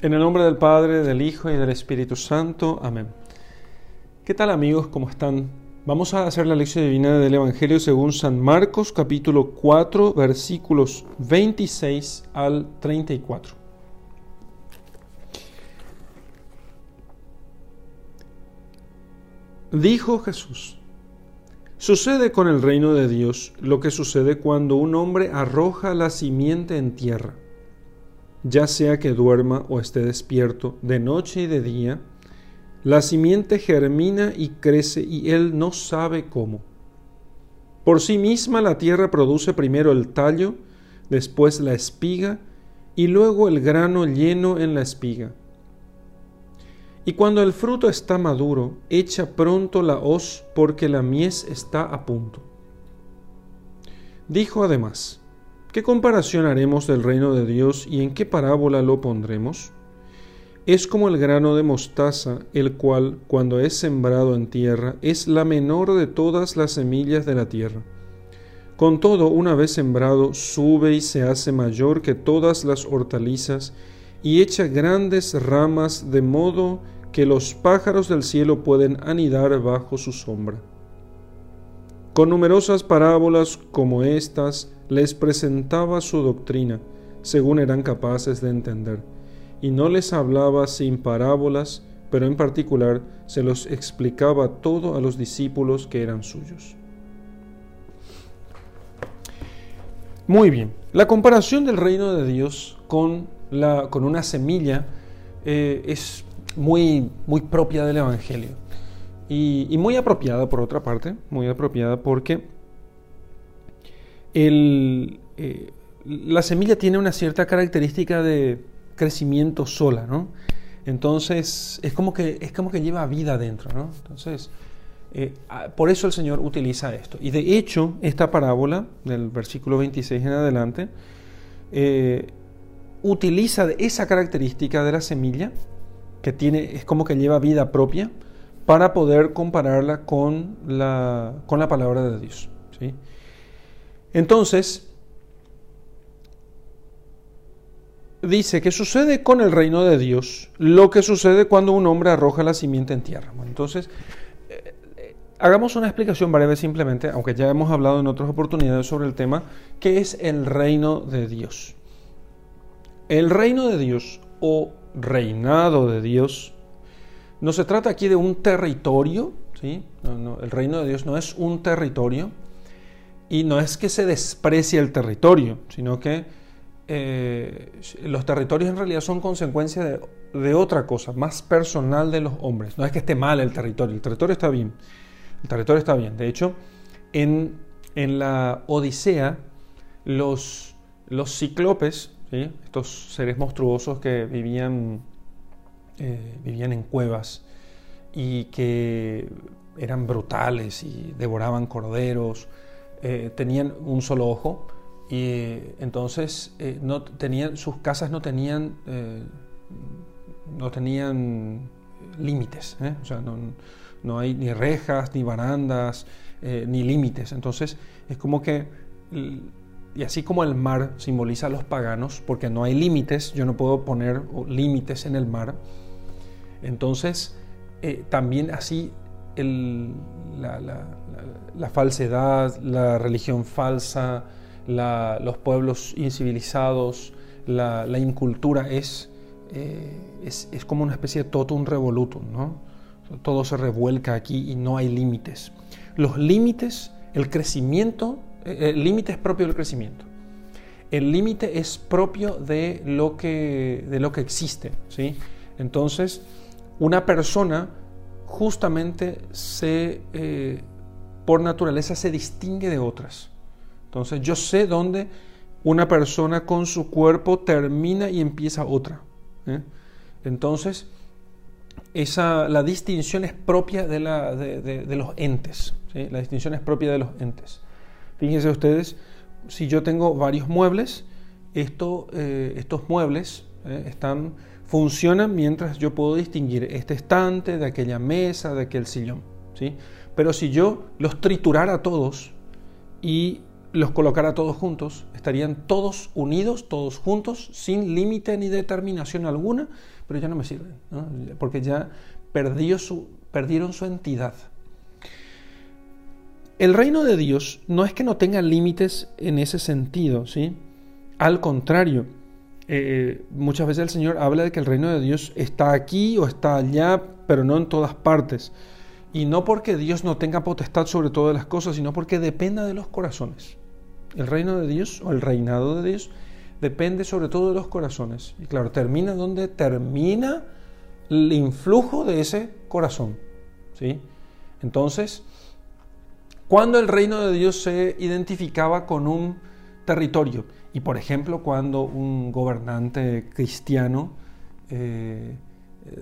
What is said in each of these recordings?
En el nombre del Padre, del Hijo y del Espíritu Santo. Amén. ¿Qué tal amigos? ¿Cómo están? Vamos a hacer la lección divina del Evangelio según San Marcos capítulo 4 versículos 26 al 34. Dijo Jesús, sucede con el reino de Dios lo que sucede cuando un hombre arroja la simiente en tierra ya sea que duerma o esté despierto, de noche y de día, la simiente germina y crece y él no sabe cómo. Por sí misma la tierra produce primero el tallo, después la espiga y luego el grano lleno en la espiga. Y cuando el fruto está maduro, echa pronto la hoz porque la mies está a punto. Dijo además, ¿Qué comparación haremos del reino de Dios y en qué parábola lo pondremos? Es como el grano de mostaza, el cual, cuando es sembrado en tierra, es la menor de todas las semillas de la tierra. Con todo, una vez sembrado, sube y se hace mayor que todas las hortalizas, y echa grandes ramas de modo que los pájaros del cielo pueden anidar bajo su sombra. Con numerosas parábolas como estas, les presentaba su doctrina, según eran capaces de entender, y no les hablaba sin parábolas, pero en particular se los explicaba todo a los discípulos que eran suyos. Muy bien, la comparación del reino de Dios con, la, con una semilla eh, es muy, muy propia del Evangelio y, muy apropiada por otra parte, muy apropiada porque eh, la semilla tiene una cierta característica de crecimiento sola, ¿no? Entonces, es como que, es como que lleva vida adentro, ¿no? Entonces, eh, por eso el Señor utiliza esto. Y de hecho, esta parábola, del versículo 26 en adelante, eh, utiliza esa característica de la semilla, que tiene, es como que lleva vida propia, para poder compararla con la, con la palabra de Dios. ¿sí? Entonces, dice que sucede con el reino de Dios lo que sucede cuando un hombre arroja la simiente en tierra. entonces, eh, hagamos una explicación breve simplemente, aunque ya hemos hablado en otras oportunidades sobre el tema, ¿qué es el reino de Dios? El reino de Dios o reinado de Dios, no se trata aquí de un territorio, ¿sí? el reino de Dios no es un territorio, y no es que se desprecie el territorio, sino que eh, los territorios en realidad son consecuencia de, otra cosa, más personal de los hombres. No es que esté mal el territorio, el territorio está bien. El territorio está bien. De hecho, en, la Odisea, los, los cíclopes, estos seres monstruosos que vivían, eh, vivían en cuevas y que eran brutales y devoraban corderos, eh, tenían un solo ojo y entonces eh, no tenían, sus casas no tenían, no tenían límites, o sea, no, hay ni rejas, ni barandas, ni límites. Entonces es como que, y así como el mar simboliza a los paganos, porque no hay límites, yo no puedo poner límites en el mar, entonces también así la, falsedad, la religión falsa, los pueblos incivilizados, la, incultura es, eh, es, es, como una especie de totum revolutum, ¿no? Todo se revuelca aquí y no hay límites. Los límites, el crecimiento, eh, el límite es propio del crecimiento. El límite es propio de lo que, de lo que existe, ¿sí? Entonces, una persona justamente se, eh, por naturaleza se distingue de otras. Entonces yo sé dónde una persona con su cuerpo termina y empieza otra. ¿eh? Entonces, esa, la distinción es propia de, la, de, los entes. La distinción es propia de los entes. Fíjense ustedes, si yo tengo varios muebles, eh, estos muebles están funcionan mientras yo puedo distinguir este estante de aquella mesa, de aquel sillón. ¿sí? Pero si yo los triturara todos y los colocara todos juntos, estarían todos unidos, todos juntos, sin límite ni determinación alguna, pero ya no me sirven, porque ya perdieron su entidad. El reino de Dios no es que no tenga límites en ese sentido, ¿sí? Al contrario, eh, muchas veces el Señor habla de que el reino de Dios está aquí o está allá, pero no en todas partes. Y no porque Dios no tenga potestad sobre todas las cosas, sino porque dependa de los corazones. El reino de Dios o el reinado de Dios depende sobre todo de los corazones. Y claro, termina donde termina el influjo de ese corazón. ¿sí? Entonces, cuando el reino de Dios se identificaba con un territorio, y por ejemplo cuando un gobernante cristiano eh,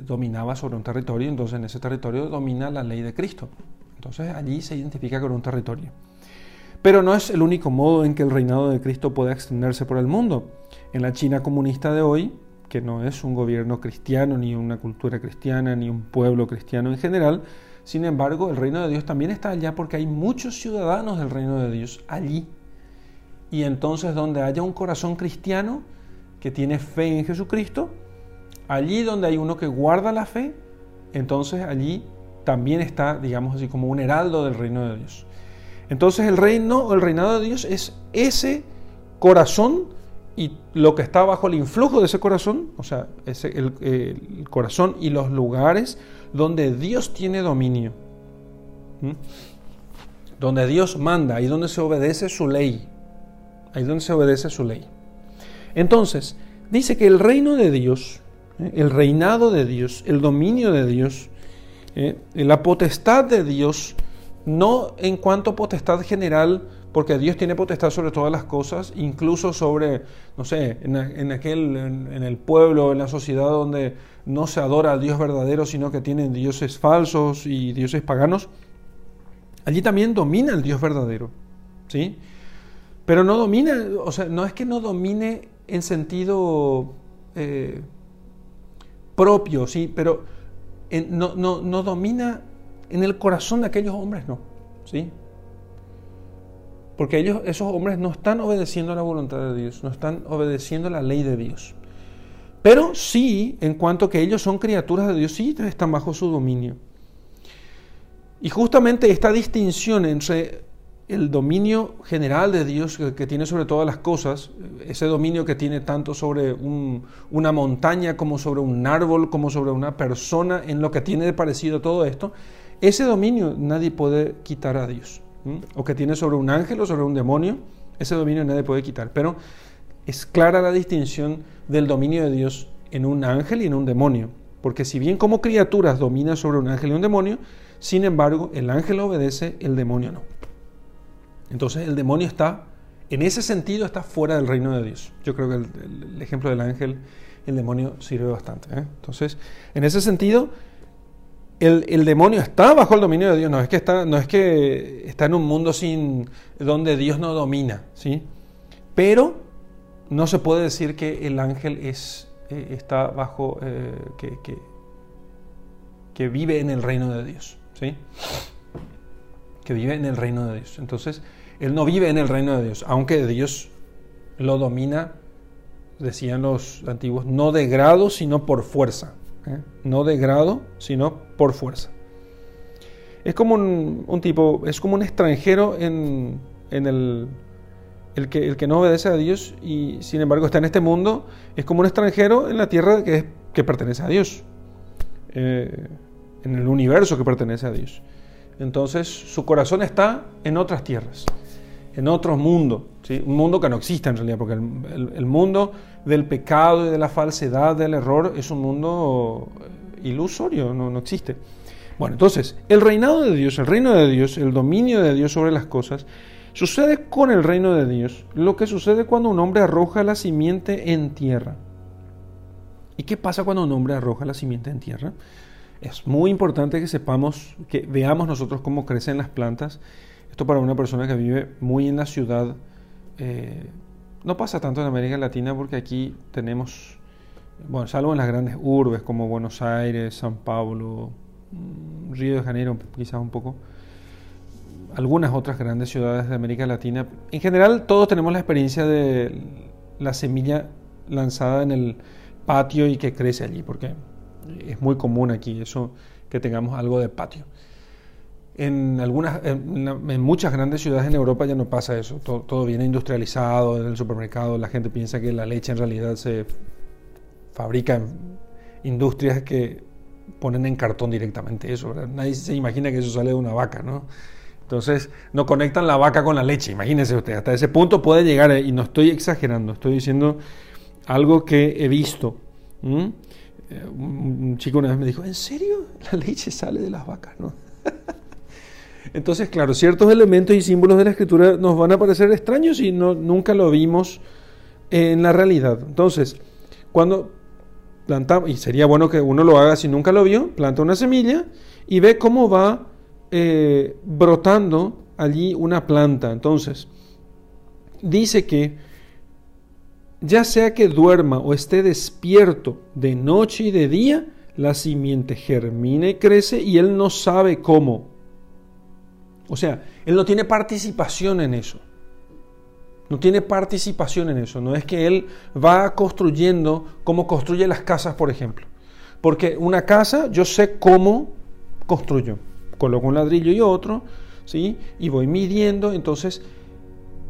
dominaba sobre un territorio, entonces en ese territorio domina la ley de Cristo. Entonces allí se identifica con un territorio. Pero no es el único modo en que el reinado de Cristo puede extenderse por el mundo. En la China comunista de hoy, que no es un gobierno cristiano, ni una cultura cristiana, ni un pueblo cristiano en general, sin embargo, el reino de Dios también está allá porque hay muchos ciudadanos del reino de Dios allí. Y entonces donde haya un corazón cristiano que tiene fe en Jesucristo, allí donde hay uno que guarda la fe, entonces allí también está, digamos así, como un heraldo del reino de Dios. Entonces el reino o el reinado de Dios es ese corazón y lo que está bajo el influjo de ese corazón, o sea, ese, el, corazón y los lugares donde Dios tiene dominio, donde Dios manda y donde se obedece su ley, ahí donde se obedece su ley. Entonces, dice que el reino de Dios, ¿eh? el reinado de Dios, el dominio de Dios, ¿eh? la potestad de Dios, no en cuanto potestad general, porque Dios tiene potestad sobre todas las cosas, incluso sobre, no sé, en, aquel, en, el pueblo, en la sociedad donde no se adora al Dios verdadero, sino que tienen dioses falsos y dioses paganos. Allí también domina el Dios verdadero, ¿sí? Pero no domina, o sea, no es que no domine en sentido eh, propio, sí, pero no, no, no domina en el corazón de aquellos hombres, no. ¿Sí? Porque ellos, esos hombres no están obedeciendo a la voluntad de Dios, no están obedeciendo la ley de Dios. Pero sí, en cuanto que ellos son criaturas de Dios, sí están bajo su dominio. Y justamente esta distinción entre el dominio general de Dios que, tiene sobre todas las cosas, ese dominio que tiene tanto sobre una montaña como sobre un árbol, como sobre una persona, en lo que tiene de parecido todo esto, ese dominio nadie puede quitar a Dios. O que tiene sobre un ángel o sobre un demonio, ese dominio nadie puede quitar. Pero es clara la distinción del dominio de Dios en un ángel y en un demonio. Porque si bien como criaturas domina sobre un ángel y un demonio, sin embargo el ángel obedece, el demonio no. Entonces el demonio está, en ese sentido, está fuera del reino de Dios. Yo creo que el, ejemplo del ángel, el demonio sirve bastante. ¿eh? Entonces, en ese sentido, el, demonio está bajo el dominio de Dios. No es que está, no es que está en un mundo sin donde Dios no domina, ¿sí? Pero no se puede decir que el ángel es, eh, está bajo, eh, que, que, que vive en el reino de Dios, ¿sí? Que vive en el reino de Dios. Entonces, él no vive en el reino de Dios, aunque Dios lo domina, decían los antiguos, no de grado, sino por fuerza. ¿eh? No de grado, sino por fuerza. Es como un, tipo, es como un extranjero en, el, el, que, el que no obedece a Dios y sin embargo está en este mundo, es como un extranjero en la tierra que, pertenece a Dios, eh, en el universo que pertenece a Dios. Entonces su corazón está en otras tierras en otro mundo, ¿sí? un mundo que no existe en realidad, porque el, mundo del pecado y de la falsedad, del error, es un mundo eh, ilusorio, no, no existe. Bueno, entonces, el reinado de Dios, el reino de Dios, el dominio de Dios sobre las cosas, sucede con el reino de Dios lo que sucede cuando un hombre arroja la simiente en tierra. ¿Y qué pasa cuando un hombre arroja la simiente en tierra? Es muy importante que sepamos, que veamos nosotros cómo crecen las plantas esto para una persona que vive muy en la ciudad, eh, no pasa tanto en América Latina porque aquí tenemos, bueno, salvo en las grandes urbes como Buenos Aires, San Paulo, mm, Río de Janeiro, quizás un poco. algunas otras grandes ciudades de América Latina. En general, todos tenemos la experiencia de la semilla lanzada en el patio y que crece allí, porque es muy común aquí eso que tengamos algo de patio. En, algunas, en, muchas grandes ciudades en Europa ya no pasa eso, todo, viene industrializado en el supermercado, la gente piensa que la leche en realidad se fabrica en industrias que ponen en cartón directamente eso, nadie se imagina que eso sale de una vaca, ¿no? Entonces, no conectan la vaca con la leche, imagínense usted, hasta ese punto puede llegar, y no estoy exagerando, estoy diciendo algo que he visto. Eh, un chico una vez me dijo, ¿en serio? La leche sale de las vacas, ¿no? Entonces, claro, ciertos elementos y símbolos de la escritura nos van a parecer extraños y no, nunca lo vimos en la realidad. Entonces, cuando plantamos, y sería bueno que uno lo haga si nunca lo vio, planta una semilla y ve cómo va eh, brotando allí una planta. Entonces, dice que ya sea que duerma o esté despierto de noche y de día, la simiente germina y crece y él no sabe cómo. O sea, él no tiene participación en eso. No tiene participación en eso. No es que él va construyendo como construye las casas, por ejemplo. Porque una casa yo sé cómo construyo coloco un ladrillo y otro, ¿sí? Y voy midiendo, entonces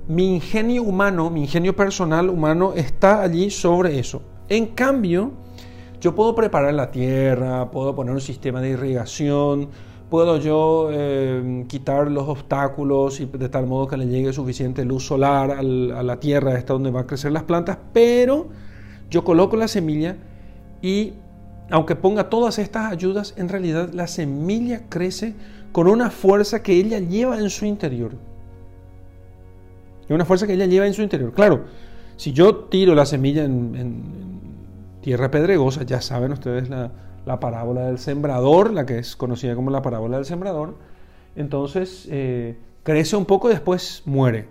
mi ingenio humano, mi ingenio personal humano está allí sobre eso. En cambio, yo puedo preparar la tierra, puedo poner un sistema de irrigación, puedo yo eh, quitar los obstáculos y de tal modo que le llegue suficiente luz solar a la tierra, esta donde van a crecer las plantas, pero yo coloco la semilla y aunque ponga todas estas ayudas, en realidad la semilla crece con una fuerza que ella lleva en su interior. Y una fuerza que ella lleva en su interior. Claro, si yo tiro la semilla en, tierra pedregosa, ya saben ustedes la, parábola del sembrador, la que es conocida como la parábola del sembrador, entonces eh, crece un poco y después muere.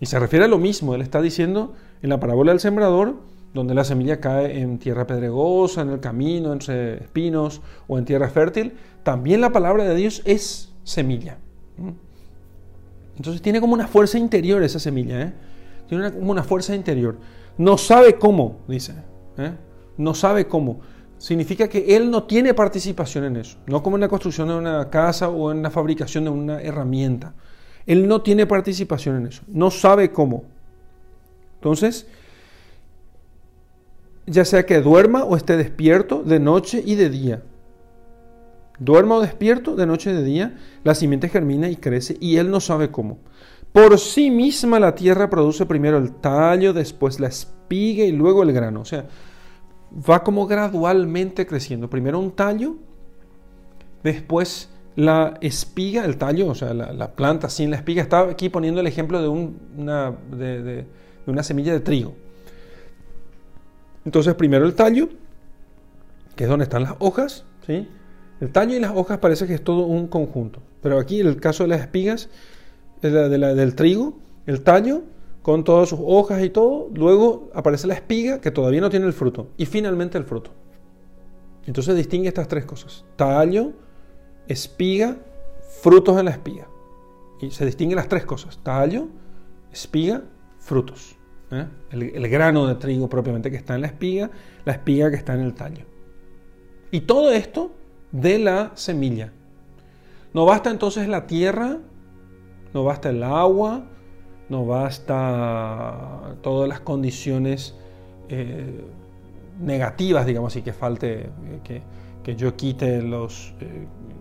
Y se refiere a lo mismo, él está diciendo en la parábola del sembrador, donde la semilla cae en tierra pedregosa, en el camino, entre espinos o en tierra fértil, también la palabra de Dios es semilla. Entonces tiene como una fuerza interior esa semilla, ¿eh? tiene como una fuerza interior. No sabe cómo, dice. ¿eh? No sabe cómo. Significa que él no tiene participación en eso, no como en la construcción de una casa o en la fabricación de una herramienta. Él no tiene participación en eso, no sabe cómo. Entonces, ya sea que duerma o esté despierto de noche y de día. Duerma o despierto de noche y de día, la simiente germina y crece y él no sabe cómo. Por sí misma la tierra produce primero el tallo, después la espiga y luego el grano. O sea, va como gradualmente creciendo. Primero un tallo, después la espiga, el tallo, o sea, la, planta sin la espiga. Estaba aquí poniendo el ejemplo de, una, de una semilla de trigo. Entonces primero el tallo, que es donde están las hojas, ¿sí? El tallo y las hojas parece que es todo un conjunto. Pero aquí en el caso de las espigas, de del trigo, el tallo con todas sus hojas y todo, luego aparece la espiga que todavía no tiene el fruto y finalmente el fruto. Entonces distingue estas tres cosas. Tallo, espiga, frutos en la espiga. Y se distinguen las tres cosas. Tallo, espiga, frutos. ¿eh? el, grano de trigo propiamente que está en la espiga, la espiga que está en el tallo. Y todo esto de la semilla. No basta entonces la tierra, no basta el agua, no basta todas las condiciones eh, negativas, digamos así, que falte, eh, que, que yo quite los,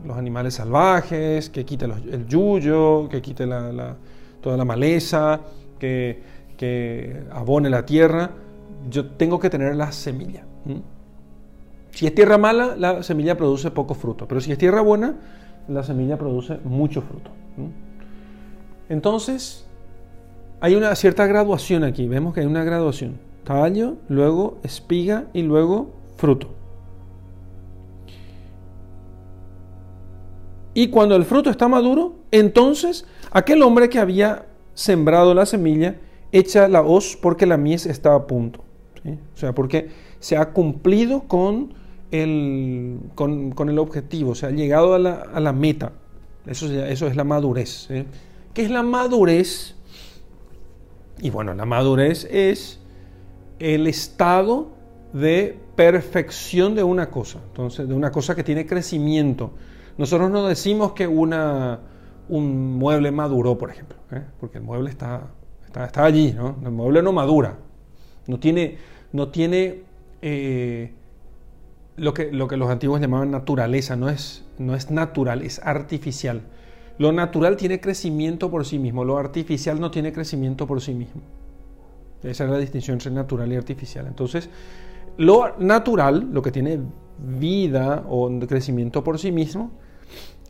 los, animales salvajes, que quite el yuyo, que quite toda la maleza, que que abone la tierra, yo tengo que tener la semilla. Si es tierra mala, la semilla produce poco fruto, pero si es tierra buena, la semilla produce mucho fruto. Entonces, hay una cierta graduación aquí, vemos que hay una graduación. Tallo, luego espiga y luego fruto. Y cuando el fruto está maduro, entonces aquel hombre que había sembrado la semilla echa la hoz porque la mies está a punto. O sea, porque se ha cumplido con el, con, el objetivo, se ha llegado a la, meta. Eso, eso es la madurez. ¿eh? ¿Qué es la madurez? Y bueno, la madurez es el estado de perfección de una cosa, entonces de una cosa que tiene crecimiento. Nosotros no decimos que una, un mueble maduró, por ejemplo, ¿eh? porque el mueble está, está, allí, ¿no? el mueble no madura, no tiene, no tiene eh, lo, que, lo que los antiguos llamaban naturaleza, no es, no es natural, es artificial. Lo natural tiene crecimiento por sí mismo, lo artificial no tiene crecimiento por sí mismo. Esa es la distinción entre natural y artificial. Entonces, lo natural, lo que tiene vida o crecimiento por sí mismo,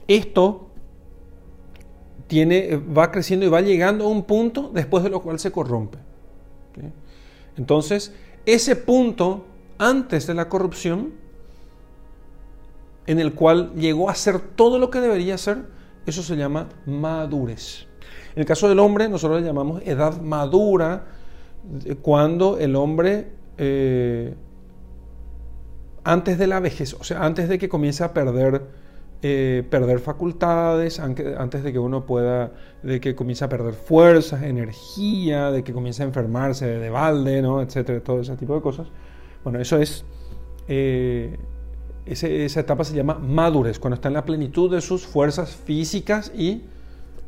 esto tiene, va creciendo y va llegando a un punto después de lo cual se corrompe. Entonces, ese punto antes de la corrupción, en el cual llegó a ser todo lo que debería ser, eso se llama madurez. En el caso del hombre, nosotros le llamamos edad madura, cuando el hombre, eh, antes de la vejez, o sea, antes de que comience a perder, eh, perder facultades, antes de que uno pueda, de que comience a perder fuerzas, energía, de que comience a enfermarse de balde, ¿no? etcétera, todo ese tipo de cosas. Bueno, eso es, eh, esa etapa se llama madurez, cuando está en la plenitud de sus fuerzas físicas y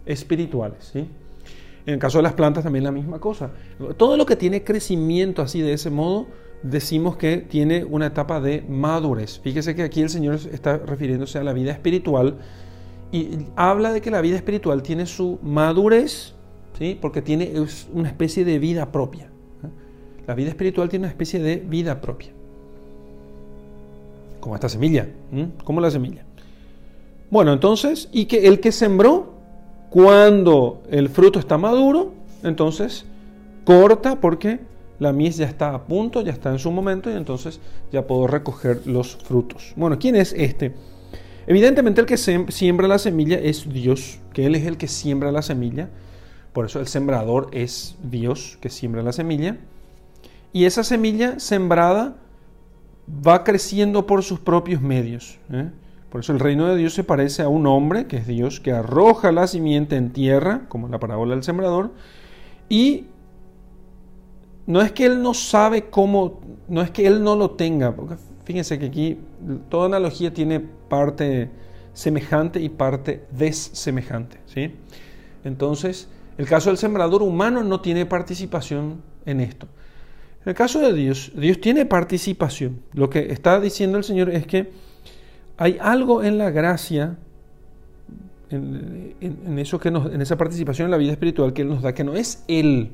espirituales. En el caso de las plantas también la misma cosa. Todo lo que tiene crecimiento así de ese modo, decimos que tiene una etapa de madurez. Fíjese que aquí el Señor está refiriéndose a la vida espiritual y habla de que la vida espiritual tiene su madurez, ¿sí? porque tiene una especie de vida propia. ¿eh? La vida espiritual tiene una especie de vida propia. Como esta semilla, como la semilla. Bueno, entonces, y que el que sembró cuando el fruto está maduro, entonces corta porque la mies ya está a punto, ya está en su momento y entonces ya puedo recoger los frutos. Bueno, ¿quién es este? Evidentemente el que siembra la semilla es Dios, que Él es el que siembra la semilla. Por eso el sembrador es Dios que siembra la semilla. Y esa semilla sembrada va creciendo por sus propios medios. ¿eh? Por eso el reino de Dios se parece a un hombre, que es Dios, que arroja la simiente en tierra, como la parábola del sembrador, y no es que él no sabe cómo, no es que él no lo tenga, porque fíjense que aquí toda analogía tiene parte semejante y parte desemejante, ¿sí? Entonces, el caso del sembrador humano no tiene participación en esto. En el caso de Dios, Dios tiene participación. Lo que está diciendo el Señor es que hay algo en la gracia, en, eso que nos, en esa participación en la vida espiritual que Él nos da, que no es Él,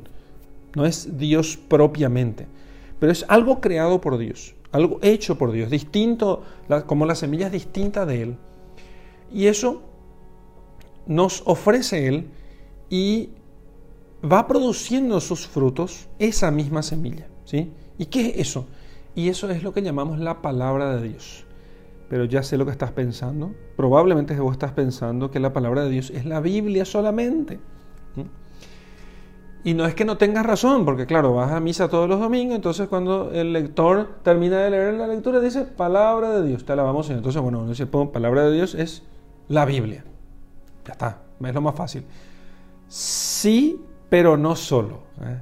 no es Dios propiamente, pero es algo creado por Dios, algo hecho por Dios, distinto, como la semilla es distinta de Él. Y eso nos ofrece Él y va produciendo sus frutos esa misma semilla. ¿Sí? ¿Y qué es eso? Y eso es lo que llamamos la palabra de Dios pero ya sé lo que estás pensando. Probablemente vos estás pensando que la palabra de Dios es la Biblia solamente. Y no es que no tengas razón, porque claro, vas a misa todos los domingos, entonces cuando el lector termina de leer la lectura dice palabra de Dios, te alabamos. Y entonces, bueno, dice, palabra de Dios es la Biblia. Ya está, es lo más fácil. Sí, pero no solo. ¿eh?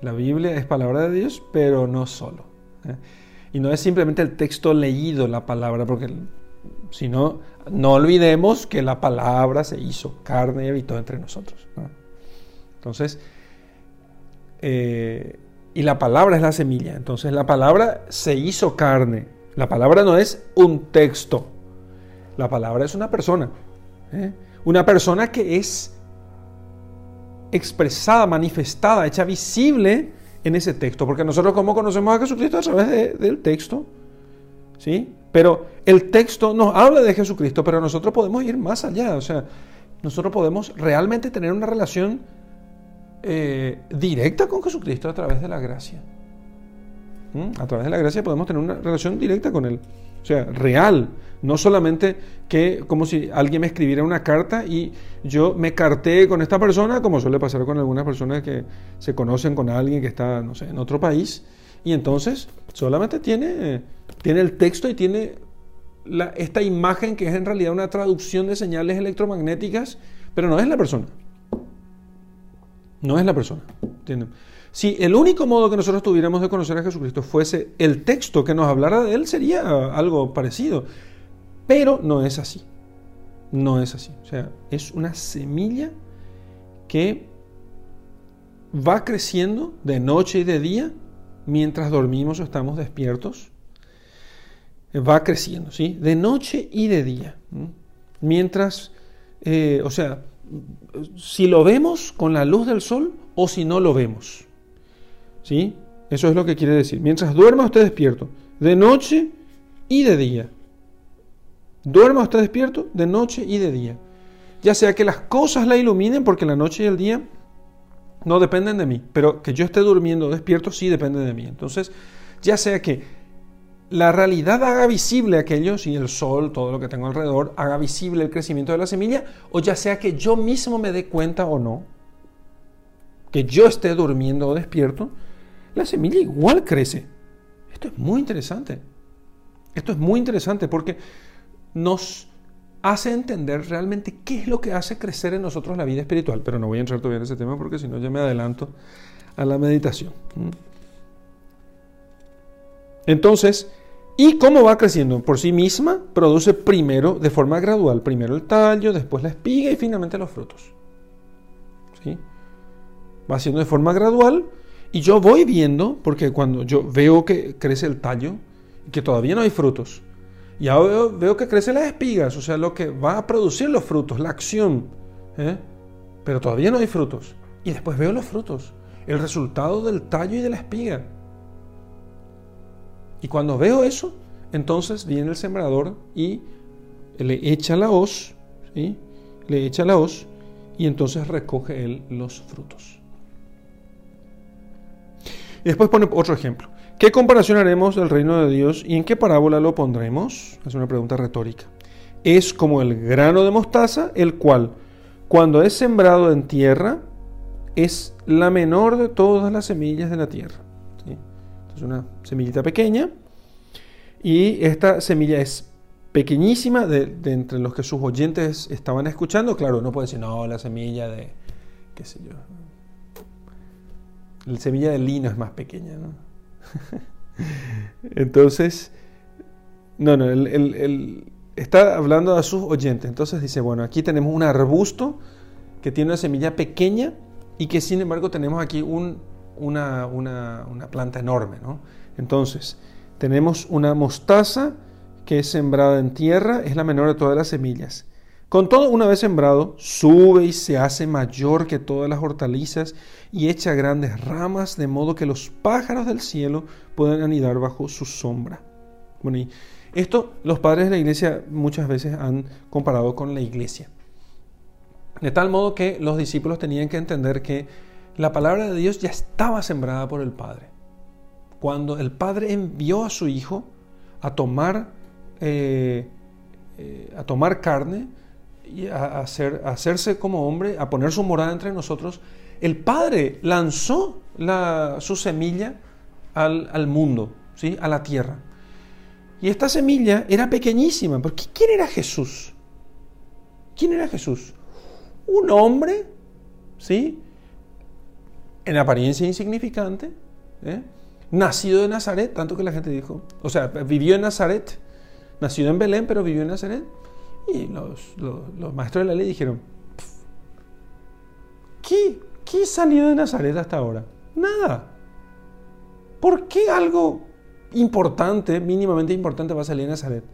La Biblia es palabra de Dios, pero no solo. ¿eh? Y no es simplemente el texto leído, la palabra, porque sino no olvidemos que la palabra se hizo carne y habitó entre nosotros. Entonces, eh, y la palabra es la semilla. Entonces la palabra se hizo carne. La palabra no es un texto. La palabra es una persona. ¿eh? Una persona que es expresada, manifestada, hecha visible en ese texto, porque nosotros cómo conocemos a Jesucristo a través del texto, ¿sí? Pero el texto nos habla de Jesucristo, pero nosotros podemos ir más allá, o sea, nosotros podemos realmente tener una relación eh, directa con Jesucristo a través de la gracia. ¿Mm? A través de la gracia podemos tener una relación directa con Él. O sea, real. No solamente que como si alguien me escribiera una carta y yo me carté con esta persona, como suele pasar con algunas personas que se conocen con alguien que está, no sé, en otro país, y entonces solamente tiene, tiene el texto y tiene esta imagen que es en realidad una traducción de señales electromagnéticas, pero no es la persona. No es la persona. ¿entienden? Si el único modo que nosotros tuviéramos de conocer a Jesucristo fuese el texto que nos hablara de él, sería algo parecido. Pero no es así. No es así. O sea, es una semilla que va creciendo de noche y de día mientras dormimos o estamos despiertos. Va creciendo, ¿sí? De noche y de día. Mientras, eh, o sea, si lo vemos con la luz del sol o si no lo vemos. ¿Sí? Eso es lo que quiere decir. Mientras duerma usted despierto, de noche y de día. Duerma usted despierto de noche y de día. Ya sea que las cosas la iluminen, porque la noche y el día no dependen de mí, pero que yo esté durmiendo despierto sí depende de mí. Entonces, ya sea que la realidad haga visible aquello, si el sol, todo lo que tengo alrededor, haga visible el crecimiento de la semilla, o ya sea que yo mismo me dé cuenta o no, que yo esté durmiendo o despierto, la semilla igual crece. Esto es muy interesante. Esto es muy interesante porque nos hace entender realmente qué es lo que hace crecer en nosotros la vida espiritual. Pero no voy a entrar todavía en ese tema porque si no ya me adelanto a la meditación. Entonces, ¿y cómo va creciendo? Por sí misma produce primero, de forma gradual, primero el tallo, después la espiga y finalmente los frutos. ¿Sí? Va haciendo de forma gradual y yo voy viendo, porque cuando yo veo que crece el tallo y que todavía no hay frutos, y ahora veo, que crecen las espigas, o sea, lo que va a producir los frutos, la acción. ¿eh? Pero todavía no hay frutos. Y después veo los frutos, el resultado del tallo y de la espiga. Y cuando veo eso, entonces viene el sembrador y le echa la hoz, ¿sí? le echa la hoz y entonces recoge él los frutos. Y después pone otro ejemplo. ¿Qué comparación haremos del reino de Dios y en qué parábola lo pondremos? Es una pregunta retórica. Es como el grano de mostaza, el cual, cuando es sembrado en tierra, es la menor de todas las semillas de la tierra. Es una semillita pequeña y esta semilla es pequeñísima de, entre los que sus oyentes estaban escuchando. Claro, no puede decir, no, la semilla de, qué sé yo, la semilla de lino es más pequeña, ¿no? Entonces, no, no, él, está hablando a sus oyentes. Entonces dice, bueno, aquí tenemos un arbusto que tiene una semilla pequeña y que sin embargo tenemos aquí una, una, planta enorme. ¿no? Entonces, tenemos una mostaza que es sembrada en tierra, es la menor de todas las semillas. Con todo, una vez sembrado, sube y se hace mayor que todas las hortalizas y echa grandes ramas, de modo que los pájaros del cielo puedan anidar bajo su sombra. Bueno, esto los padres de la iglesia muchas veces han comparado con la iglesia. De tal modo que los discípulos tenían que entender que la palabra de Dios ya estaba sembrada por el Padre. Cuando el Padre envió a su Hijo a tomar, eh, eh, a tomar carne, y a, hacer, hacerse como hombre, a poner su morada entre nosotros, el Padre lanzó su semilla al, mundo, ¿sí? a la tierra. Y esta semilla era pequeñísima, porque ¿quién era Jesús? ¿Quién era Jesús? Un hombre, ¿sí? En apariencia insignificante, ¿eh? nacido de Nazaret, tanto que la gente dijo, o sea, vivió en Nazaret, nacido en Belén, pero vivió en Nazaret. Y los, maestros de la ley dijeron, ¿qué, ¿qué salió de Nazaret hasta ahora? Nada. ¿Por qué algo importante, mínimamente importante, va a salir de Nazaret?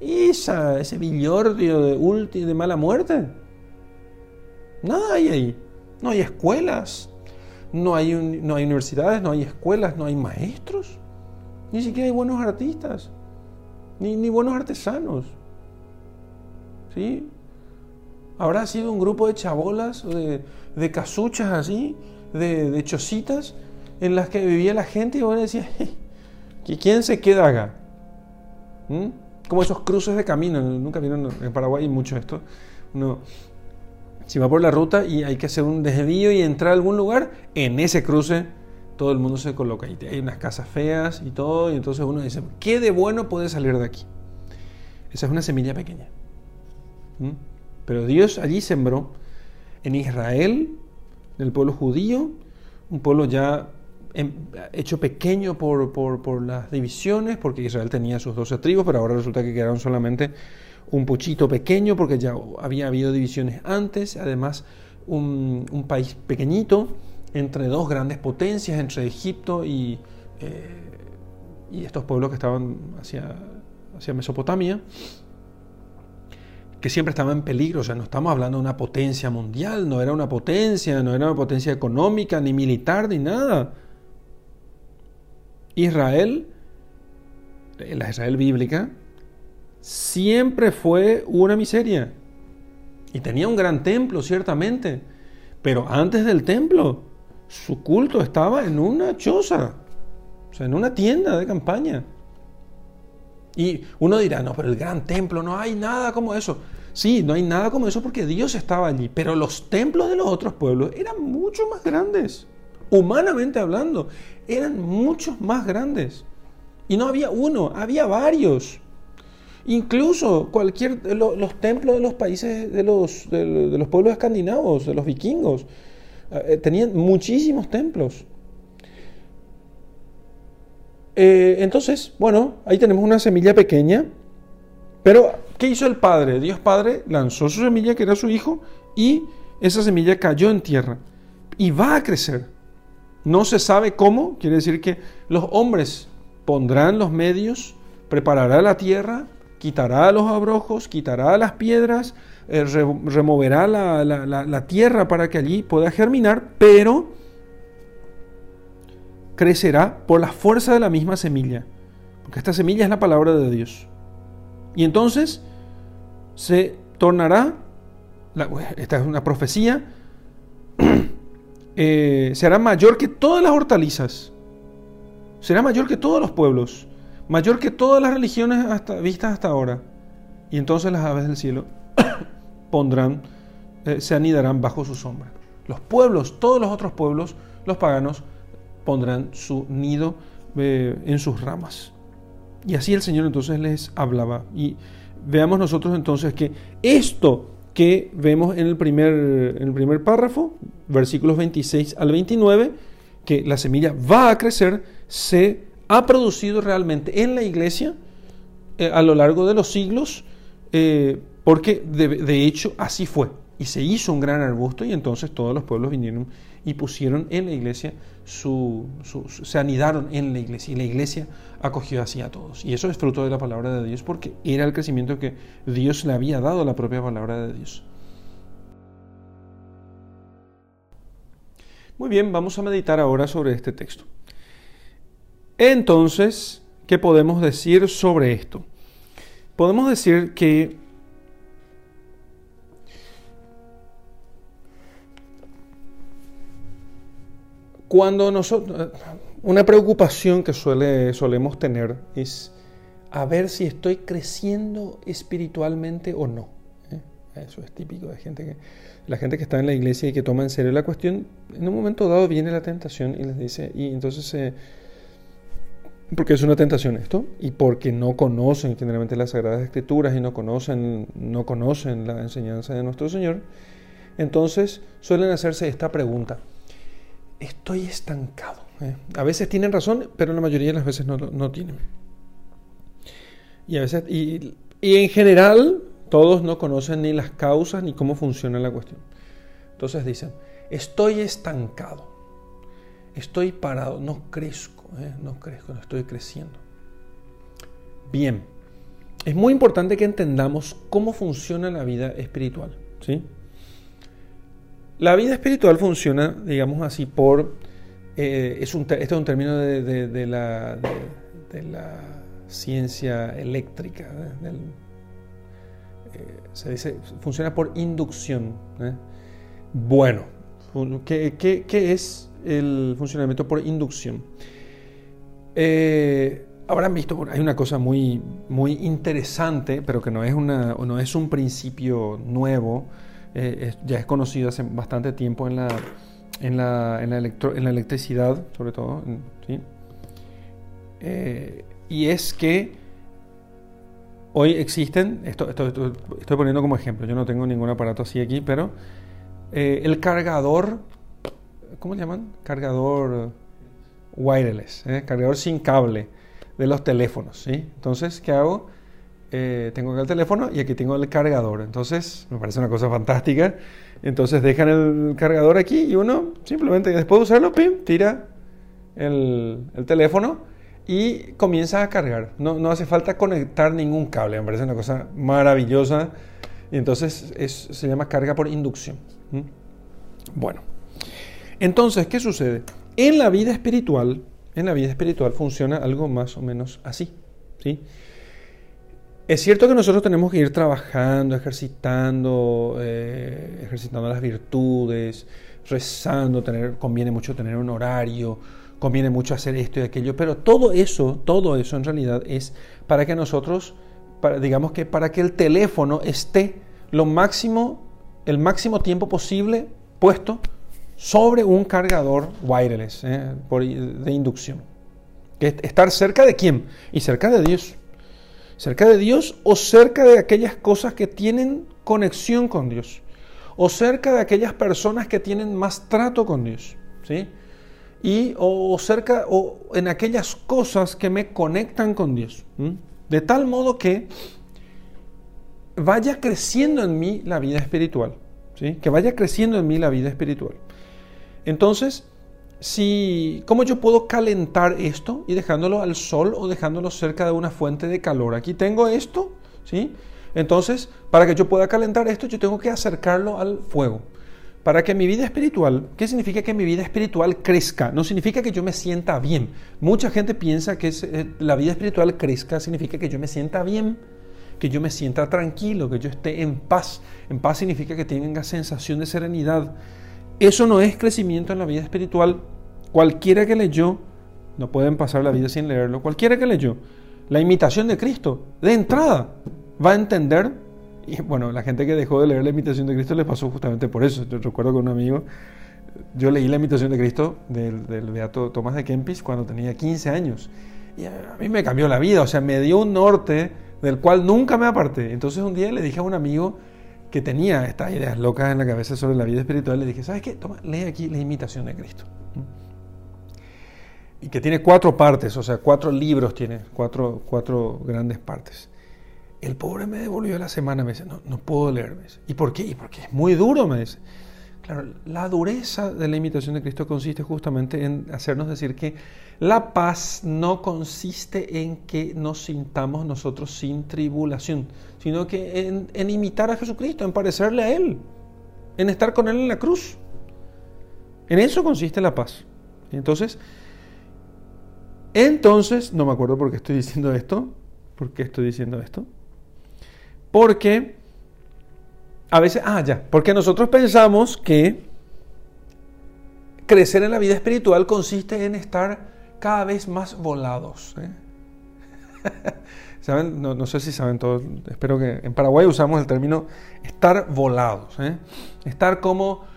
Esa, ese villordio de, de mala muerte. Nada hay ahí. No hay escuelas, no hay, no hay universidades, no hay escuelas, no hay maestros. Ni siquiera hay buenos artistas, ni, ni buenos artesanos. ¿sí? Habrá sido un grupo de chabolas, de, de casuchas así, de, de, chocitas, en las que vivía la gente y vos decías, ¿quién se queda acá? ¿Mm? Como esos cruces de camino, nunca vieron en Paraguay mucho esto. Uno, si va por la ruta y hay que hacer un desvío y entrar a algún lugar, en ese cruce todo el mundo se coloca. Y hay unas casas feas y todo, y entonces uno dice, ¿qué de bueno puede salir de aquí? Esa es una semilla pequeña. Pero Dios allí sembró en Israel, en el pueblo judío, un pueblo ya em, hecho pequeño por, las divisiones, porque Israel tenía sus doce tribus, pero ahora resulta que quedaron solamente un puchito pequeño, porque ya había habido divisiones antes, además un, país pequeñito, entre dos grandes potencias, entre Egipto y, eh, y estos pueblos que estaban hacia, hacia Mesopotamia que siempre estaba en peligro. O sea, no estamos hablando de una potencia mundial, no era una potencia, no era una potencia económica, ni militar, ni nada. Israel, la Israel bíblica, siempre fue una miseria. Y tenía un gran templo, ciertamente. Pero antes del templo, su culto estaba en una choza, o sea, en una tienda de campaña. Y uno dirá, no, pero el gran templo, no hay nada como eso. Sí, no hay nada como eso porque Dios estaba allí, pero los templos de los otros pueblos eran mucho más grandes. Humanamente hablando, eran mucho más grandes. Y no había uno, había varios. Incluso cualquier los templos de los países de los, de, los pueblos escandinavos, de los vikingos, eh, tenían muchísimos templos. Eh, entonces, bueno, ahí tenemos una semilla pequeña, pero ¿qué hizo el Padre? Dios Padre lanzó su semilla, que era su Hijo, y esa semilla cayó en tierra y va a crecer. No se sabe cómo, quiere decir que los hombres pondrán los medios, preparará la tierra, quitará los abrojos, quitará las piedras, eh, removerá la tierra para que allí pueda germinar, pero crecerá por la fuerza de la misma semilla, porque esta semilla es la palabra de Dios. Y entonces se tornará, esta es una profecía, eh, será mayor que todas las hortalizas, será mayor que todos los pueblos, mayor que todas las religiones hasta, vistas hasta ahora. Y entonces las aves del cielo pondrán, eh, se anidarán bajo su sombra. Los pueblos, todos los otros pueblos, los paganos, pondrán su nido eh, en sus ramas. Y así el Señor entonces les hablaba. Y veamos nosotros entonces que esto que vemos en el primer, en el primer párrafo, versículos 26 al 29, que la semilla va a crecer, se ha producido realmente en la iglesia eh, a lo largo de los siglos, eh, porque de, de hecho así fue. Y se hizo un gran arbusto y entonces todos los pueblos vinieron y pusieron en la iglesia su, se anidaron en la iglesia y la iglesia acogió así a todos. Y eso es fruto de la palabra de Dios porque era el crecimiento que Dios le había dado a la propia palabra de Dios. Muy bien, vamos a meditar ahora sobre este texto. Entonces, ¿qué podemos decir sobre esto? Podemos decir que Cuando nosotros, una preocupación que solemos tener es a ver si estoy creciendo espiritualmente o no. ¿eh? Eso es típico de gente que, la gente que está en la iglesia y que toma en serio la cuestión, en un momento dado viene la tentación y les dice, y entonces, eh, porque es una tentación esto, y porque no conocen generalmente las Sagradas Escrituras y no conocen, no conocen la enseñanza de nuestro Señor, entonces suelen hacerse esta pregunta estoy estancado. ¿eh? A veces tienen razón, pero la mayoría de las veces no, tienen. Y, a veces, y, en general, todos no conocen ni las causas ni cómo funciona la cuestión. Entonces dicen, estoy estancado, estoy parado, no crezco, ¿eh? no crezco, no estoy creciendo. Bien, es muy importante que entendamos cómo funciona la vida espiritual. ¿sí? La vida espiritual funciona, digamos así, por... Eh, es un, este es un término de, la, ciencia eléctrica. Eh, se dice, funciona por inducción. ¿eh? Bueno, ¿qué, es el funcionamiento por inducción? habrán visto, hay una cosa muy, muy interesante, pero que no es, una, no es un principio nuevo, eh, ya es conocido hace bastante tiempo en la, en la, en la, en la electricidad, sobre todo. ¿sí? Eh, y es que hoy existen, esto, estoy poniendo como ejemplo, yo no tengo ningún aparato así aquí, pero eh, el cargador, ¿cómo le llaman? Cargador wireless, cargador sin cable de los teléfonos. ¿sí? Entonces, ¿qué hago? Eh, tengo el teléfono y aquí tengo el cargador. Entonces, me parece una cosa fantástica. Entonces, dejan el cargador aquí y uno simplemente después de usarlo, pim, tira el, teléfono y comienza a cargar. No, no, hace falta conectar ningún cable. Me parece una cosa maravillosa. Y entonces se llama carga por inducción. Bueno, entonces, ¿qué sucede? En la vida espiritual, en la vida espiritual funciona algo más o menos así. ¿sí? Es cierto que nosotros tenemos que ir trabajando, ejercitando, eh, ejercitando las virtudes, rezando, tener, conviene mucho tener un horario, conviene mucho hacer esto y aquello, pero todo eso, todo eso en realidad es para que nosotros, para, digamos que para que el teléfono esté lo máximo, el máximo tiempo posible puesto sobre un cargador wireless eh, de inducción. Estar cerca de quién? Y cerca de Dios. Cerca de Dios o cerca de aquellas cosas que tienen conexión con Dios. O cerca de aquellas personas que tienen más trato con Dios. ¿sí? Y o, cerca o en aquellas cosas que me conectan con Dios. De tal modo que vaya creciendo en mí la vida espiritual. ¿sí? Que vaya creciendo en mí la vida espiritual. Entonces, si, ¿cómo yo puedo calentar esto y dejándolo al sol o dejándolo cerca de una fuente de calor? Aquí tengo esto, ¿sí? Entonces, para que yo pueda calentar esto, yo tengo que acercarlo al fuego. Para que mi vida espiritual, ¿qué significa que mi vida espiritual crezca? No significa que yo me sienta bien. Mucha gente piensa que eh, la vida espiritual crezca significa que yo me sienta bien, que yo me sienta tranquilo, que yo esté en paz. En paz significa que tenga sensación de serenidad, eso no es crecimiento en la vida espiritual. Cualquiera que leyó, no pueden pasar la vida sin leerlo, cualquiera que leyó la imitación de Cristo, de entrada, va a entender, y bueno, la gente que dejó de leer la imitación de Cristo le pasó justamente por eso. Yo recuerdo con un amigo, yo leí la imitación de Cristo del, del Beato Tomás de Kempis cuando tenía 15 años. Y a mí me cambió la vida, o sea, me dio un norte del cual nunca me aparté. Entonces un día le dije a un amigo, que tenía estas ideas locas en la cabeza sobre la vida espiritual, le dije, ¿sabes qué? Toma, lee aquí la imitación de Cristo. Y que tiene cuatro partes, o sea, cuatro libros tiene, cuatro, cuatro grandes partes. El pobre me devolvió la semana, me dice, no, no puedo leer. ¿Y por qué? Y porque es muy duro, me dice. Claro, la dureza de la imitación de Cristo consiste justamente en hacernos decir que la paz no consiste en que nos sintamos nosotros sin tribulación, sino que en, imitar a Jesucristo, en parecerle a Él, en estar con Él en la cruz. En eso consiste la paz. Entonces, entonces, no me acuerdo por qué estoy diciendo esto. ¿Por qué estoy diciendo esto? Porque a veces, ah, ya, porque nosotros pensamos que crecer en la vida espiritual consiste en estar cada vez más volados. ¿eh? ¿Saben? No, sé si saben todos, espero que en Paraguay usamos el término estar volados. ¿eh? Estar como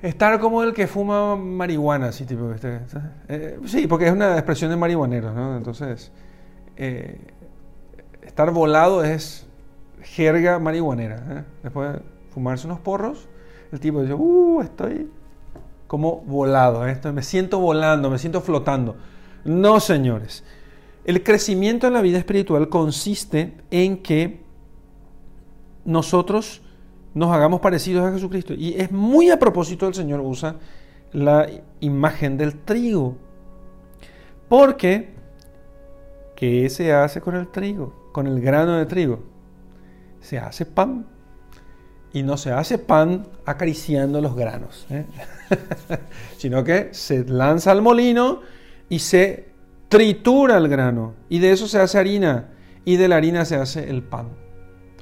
estar como el que fuma marihuana, así tipo. Este, eh, sí, porque es una expresión de marihuaneros, ¿no? Entonces, estar volado es jerga marihuanera. Después de fumarse unos porros, el tipo dice, uh, estoy como volado, ¿eh? me siento volando, me siento flotando. No, señores. El crecimiento en la vida espiritual consiste en que nosotros nos hagamos parecidos a Jesucristo. Y es muy a propósito el Señor usa la imagen del trigo. Porque, ¿qué se hace con el trigo? Con el grano de trigo. Se hace pan y no se hace pan acariciando los granos, ¿eh? sino que se lanza al molino y se tritura el grano y de eso se hace harina y de la harina se hace el pan.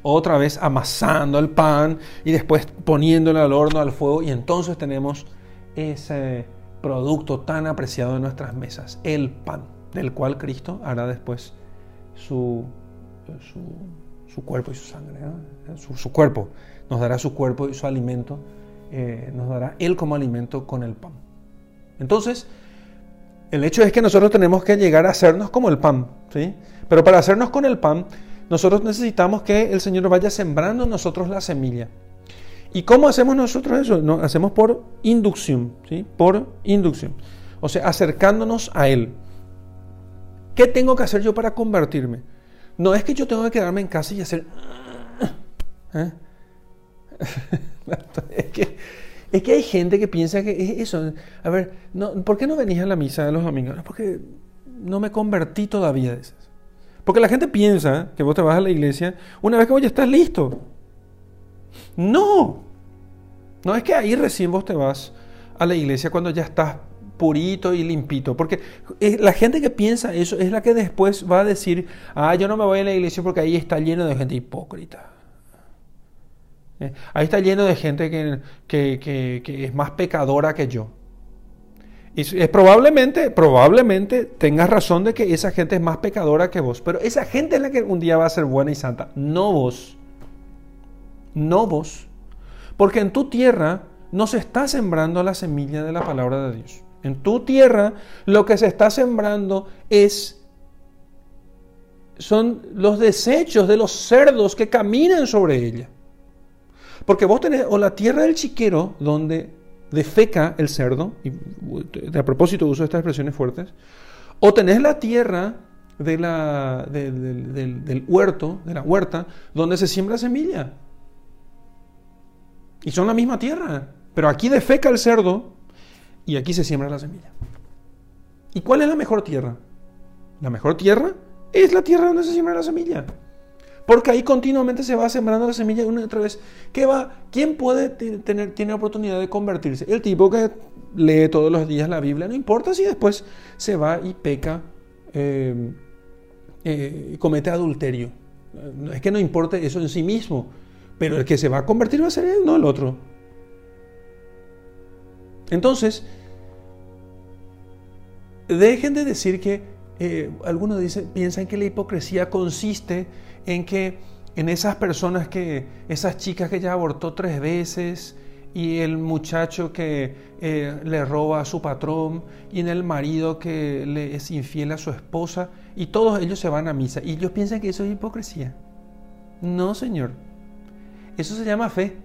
Otra vez amasando el pan y después poniéndolo al horno, al fuego y entonces tenemos ese producto tan apreciado en nuestras mesas, el pan, del cual Cristo hará después su, su, cuerpo y su sangre, su cuerpo nos dará su cuerpo y su alimento, eh, nos dará Él como alimento con el pan. Entonces, el hecho es que nosotros tenemos que llegar a hacernos como el pan, ¿sí? Pero para hacernos con el pan, nosotros necesitamos que el Señor vaya sembrando en nosotros la semilla. ¿Y cómo hacemos nosotros eso? No, hacemos por inducción, ¿sí? Por inducción. O sea, acercándonos a Él. ¿Qué tengo que hacer yo para convertirme? No es que yo tengo que quedarme en casa y hacer... ¿eh? es, que, es que hay gente que piensa que es eso. A ver, ¿por qué no venís a la misa de los domingos? porque no me convertí todavía. Porque la gente piensa que vos te vas a la iglesia una vez que vos ya estás listo. No. No es que ahí recién vos te vas a la iglesia cuando ya estás purito y limpito. Porque la gente que piensa eso es la que después va a decir, ah, yo no me voy a la iglesia porque ahí está lleno de gente hipócrita. Eh, ahí está lleno de gente que, es más pecadora que yo. Y es probablemente, probablemente tengas razón de que esa gente es más pecadora que vos, pero esa gente es la que un día va a ser buena y santa, no vos. No vos. Porque en tu tierra no se está sembrando la semilla de la palabra de Dios. En tu tierra lo que se está sembrando es son los desechos de los cerdos que caminan sobre ella. Porque vos tenés o la tierra del chiquero donde defeca el cerdo, y a propósito uso estas expresiones fuertes, o tenés la tierra de la, del, huerto, de la huerta, donde se siembra semilla. Y son la misma tierra, pero aquí defeca el cerdo y aquí se siembra la semilla. ¿Y cuál es la mejor tierra? La mejor tierra es la tierra donde se siembra la semilla. Porque ahí continuamente se va sembrando la semilla una y otra vez. ¿Qué va? ¿Quién puede tener, tiene oportunidad de convertirse? El tipo que lee todos los días la Biblia, no importa si después se va y peca eh, eh, y comete adulterio. Es que no importa eso en sí mismo, pero el que se va a convertir va a ser él, no el otro. Entonces, dejen de decir que eh, algunos dicen, piensan que la hipocresía consiste en que en esas personas que, esas chicas que ya abortó tres veces, y el muchacho que eh, le roba a su patrón, y en el marido que le es infiel a su esposa, y todos ellos se van a misa. Y ellos piensan que eso es hipocresía. No, Señor. Eso se llama fe.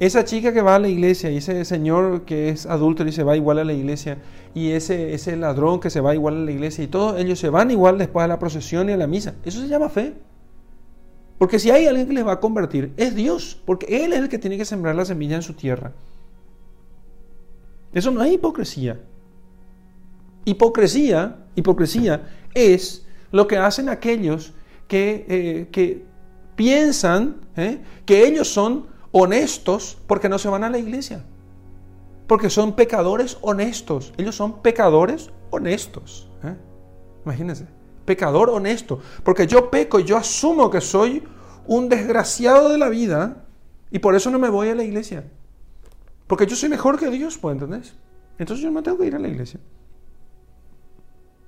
Esa chica que va a la iglesia y ese señor que es adulto y se va igual a la iglesia y ese, ese ladrón que se va igual a la iglesia y todos ellos se van igual después a la procesión y a la misa. Eso se llama fe. Porque si hay alguien que les va a convertir, es Dios, porque Él es el que tiene que sembrar la semilla en su tierra. Eso no es hipocresía. Hipocresía, hipocresía es lo que hacen aquellos que, eh, que piensan eh, que ellos son honestos porque no se van a la iglesia. Porque son pecadores honestos. Ellos son pecadores honestos. ¿eh? Imagínense. Pecador honesto. Porque yo peco y yo asumo que soy un desgraciado de la vida y por eso no me voy a la iglesia. Porque yo soy mejor que Dios, ¿pues entendés? Entonces yo no tengo que ir a la iglesia.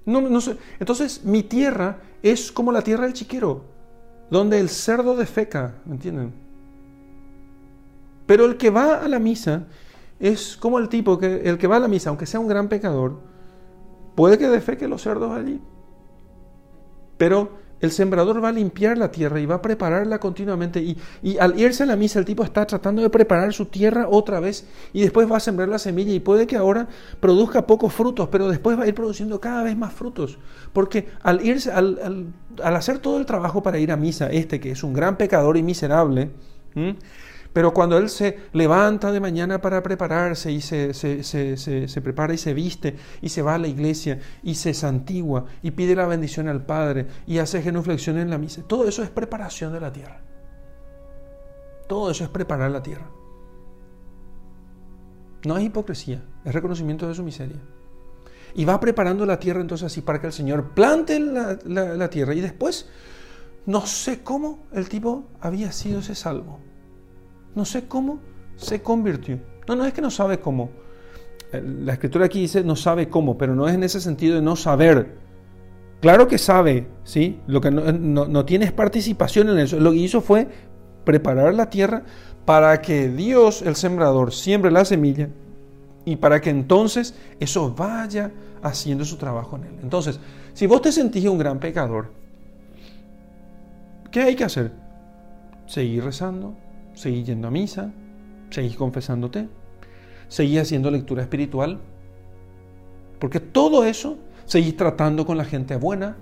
No, no. Entonces mi tierra es como la tierra del chiquero, donde el cerdo defeca, ¿me entienden? Pero el que va a la misa es como el tipo que el que va a la misa, aunque sea un gran pecador, puede que defeque los cerdos allí. Pero el sembrador va a limpiar la tierra y va a prepararla continuamente. Y, y, al irse a la misa, el tipo está tratando de preparar su tierra otra vez y después va a sembrar la semilla y puede que ahora produzca pocos frutos, pero después va a ir produciendo cada vez más frutos. Porque al irse, al, al, hacer todo el trabajo para ir a misa, este que es un gran pecador y miserable, pero cuando él se levanta de mañana para prepararse y se, se, prepara y se viste y se va a la iglesia y se santigua y pide la bendición al Padre y hace genuflexión en la misa, todo eso es preparación de la tierra. Todo eso es preparar la tierra. No es hipocresía, es reconocimiento de su miseria. Y va preparando la tierra entonces así para que el Señor plante la, la tierra y después, no sé cómo el tipo había sido ese salvo no sé cómo se convirtió. No, no es que no sabe cómo. Eh, la escritura aquí dice no sabe cómo, pero no es en ese sentido de no saber. Claro que sabe, ¿sí? Lo que no, no, tienes participación en eso. Lo que hizo fue preparar la tierra para que Dios, el sembrador, siembre la semilla y para que entonces eso vaya haciendo su trabajo en él. Entonces, si vos te sentís un gran pecador ¿Qué hay que hacer? Seguir rezando, seguir yendo a misa, seguir confesándote, seguir haciendo lectura espiritual. Porque todo eso, seguir tratando con la gente buena,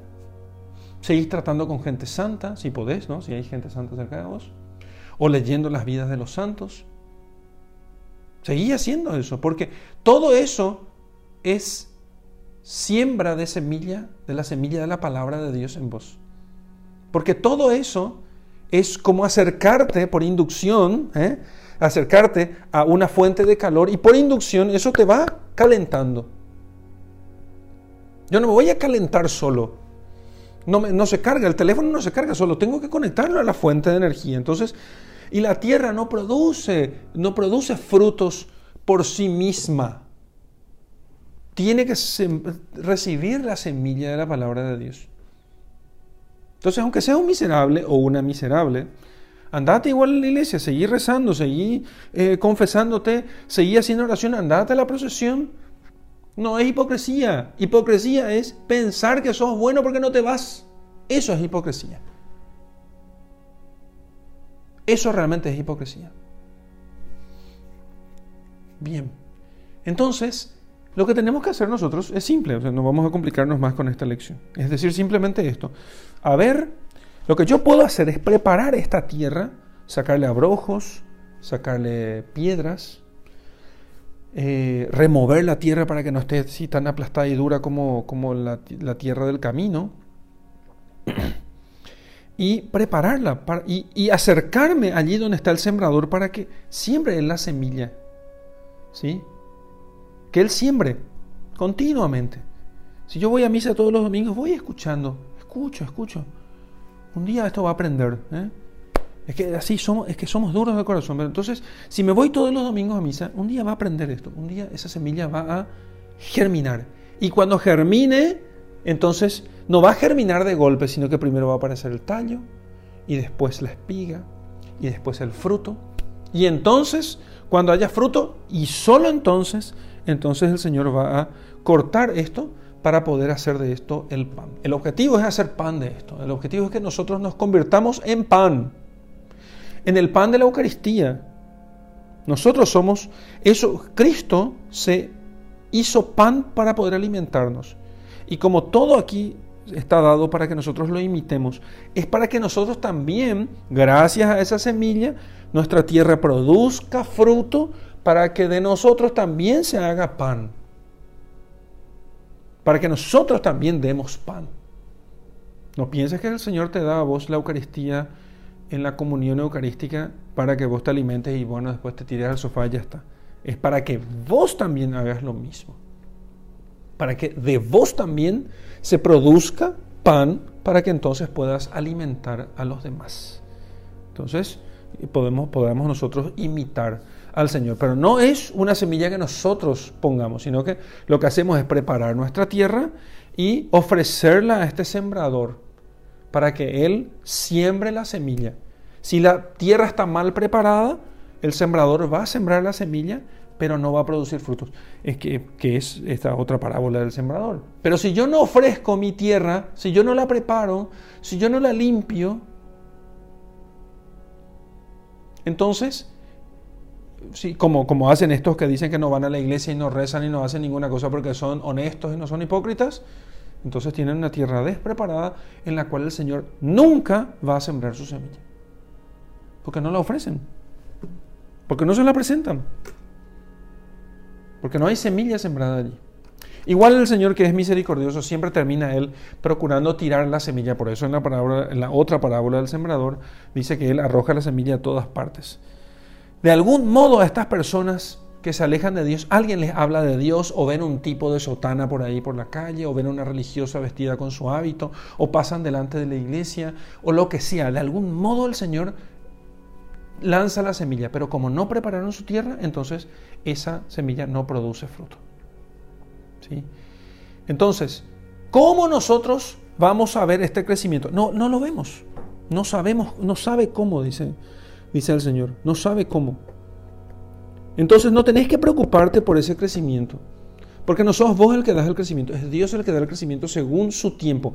seguir tratando con gente santa, si podés, ¿no? Si hay gente santa cerca de vos. O leyendo las vidas de los santos. Seguí haciendo eso, porque todo eso es siembra de semilla, de la semilla de la palabra de Dios en vos. Porque todo eso es como acercarte por inducción, ¿eh? acercarte a una fuente de calor y por inducción eso te va calentando. Yo no me voy a calentar solo. No, no se carga, el teléfono no se carga solo, tengo que conectarlo a la fuente de energía. Entonces, y la tierra no produce, no produce frutos por sí misma. Tiene que recibir la semilla de la palabra de Dios. Entonces, aunque sea un miserable o una miserable, andate igual a la iglesia, seguí rezando, seguí eh, confesándote, seguí haciendo oración, andate a la procesión. No es hipocresía. Hipocresía es pensar que sos bueno porque no te vas. Eso es hipocresía. Eso realmente es hipocresía. Bien. Entonces, lo que tenemos que hacer nosotros es simple, no vamos a complicarnos más con esta lección. Es decir, simplemente esto. A ver, lo que yo puedo hacer es preparar esta tierra, sacarle abrojos, sacarle piedras, eh, remover la tierra para que no esté así tan aplastada y dura como, como la, la tierra del camino y prepararla y, acercarme allí donde está el sembrador para que siembre la semilla. ¿Sí? Que Él siembre continuamente. Si yo voy a misa todos los domingos, voy escuchando, escucho, escucho. Un día esto va a aprender. ¿eh? Es que así somos, es que somos duros de corazón. Pero entonces, si me voy todos los domingos a misa, un día va a aprender esto. Un día esa semilla va a germinar. Y cuando germine, entonces no va a germinar de golpe, sino que primero va a aparecer el tallo y después la espiga y después el fruto. Y entonces, cuando haya fruto, y solo entonces, entonces el Señor va a cortar esto para poder hacer de esto el pan. El objetivo es hacer pan de esto. El objetivo es que nosotros nos convirtamos en pan. En el pan de la Eucaristía. Nosotros somos eso. Cristo se hizo pan para poder alimentarnos. Y como todo aquí está dado para que nosotros lo imitemos, es para que nosotros también, gracias a esa semilla, nuestra tierra produzca fruto para que de nosotros también se haga pan. Para que nosotros también demos pan. No pienses que el Señor te da a vos la Eucaristía en la comunión eucarística para que vos te alimentes y bueno, después te tires al sofá y ya está. Es para que vos también hagas lo mismo para que de vos también se produzca pan para que entonces puedas alimentar a los demás. Entonces, podemos, podemos nosotros imitar al Señor. Pero no es una semilla que nosotros pongamos, sino que lo que hacemos es preparar nuestra tierra y ofrecerla a este sembrador para que Él siembre la semilla. Si la tierra está mal preparada, el sembrador va a sembrar la semilla pero no va a producir frutos. Es que, es esta otra parábola del sembrador. Pero si yo no ofrezco mi tierra, si yo no la preparo, si yo no la limpio, entonces, sí, como, como hacen estos que dicen que no van a la iglesia y no rezan y no hacen ninguna cosa porque son honestos y no son hipócritas, entonces tienen una tierra despreparada en la cual el Señor nunca va a sembrar su semilla. Porque no la ofrecen. Porque no se la presentan porque no hay semilla sembrada allí. Igual el Señor que es misericordioso siempre termina él procurando tirar la semilla. Por eso en la, en la otra parábola del sembrador dice que él arroja la semilla a todas partes. De algún modo a estas personas que se alejan de Dios, alguien les habla de Dios o ven un tipo de sotana por ahí por la calle o ven una religiosa vestida con su hábito o pasan delante de la iglesia o lo que sea. De algún modo el Señor lanza la semilla, pero como no prepararon su tierra, entonces esa semilla no produce fruto. ¿Sí? Entonces, ¿cómo nosotros vamos a ver este crecimiento? No, no lo vemos. No sabemos, no sabe cómo, dice, dice el Señor. No sabe cómo. Entonces no tenéis que preocuparte por ese crecimiento. Porque no sos vos el que das el crecimiento, es Dios el que da el crecimiento según su tiempo.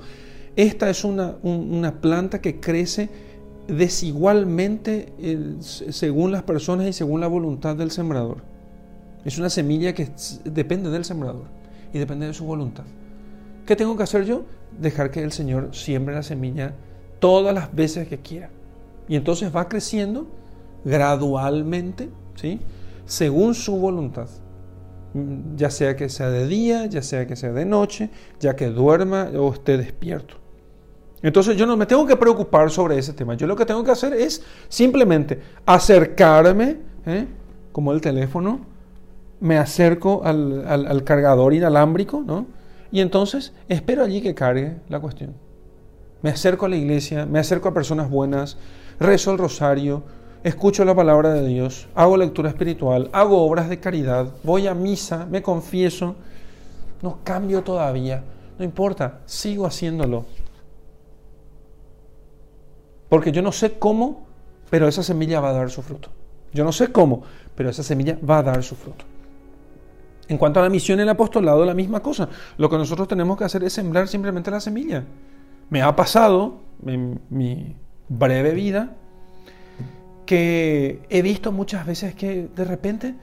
esta es una, una planta que crece desigualmente según las personas y según la voluntad del sembrador. Es una semilla que depende del sembrador y depende de su voluntad. ¿Qué tengo que hacer yo? Dejar que el Señor siembre la semilla todas las veces que quiera. Y entonces va creciendo gradualmente, ¿sí? según su voluntad. Mm, ya sea que sea de día, ya sea que sea de noche, ya que duerma o esté despierto. Entonces yo no me tengo que preocupar sobre ese tema. Yo lo que tengo que hacer es simplemente acercarme, ¿eh? como el teléfono, me acerco al, cargador inalámbrico, ¿no? Y entonces espero allí que cargue la cuestión. Me acerco a la iglesia, me acerco a personas buenas, rezo el rosario, escucho la palabra de Dios, hago lectura espiritual, hago obras de caridad, voy a misa, me confieso, no cambio todavía, no importa, sigo haciéndolo. Porque yo no sé cómo, pero esa semilla va a dar su fruto. Yo no sé cómo, pero esa semilla va a dar su fruto. En cuanto a la misión y el apostolado, la misma cosa. Lo que nosotros tenemos que hacer es sembrar simplemente la semilla. Me ha pasado en mi breve vida que he visto muchas veces que de repente,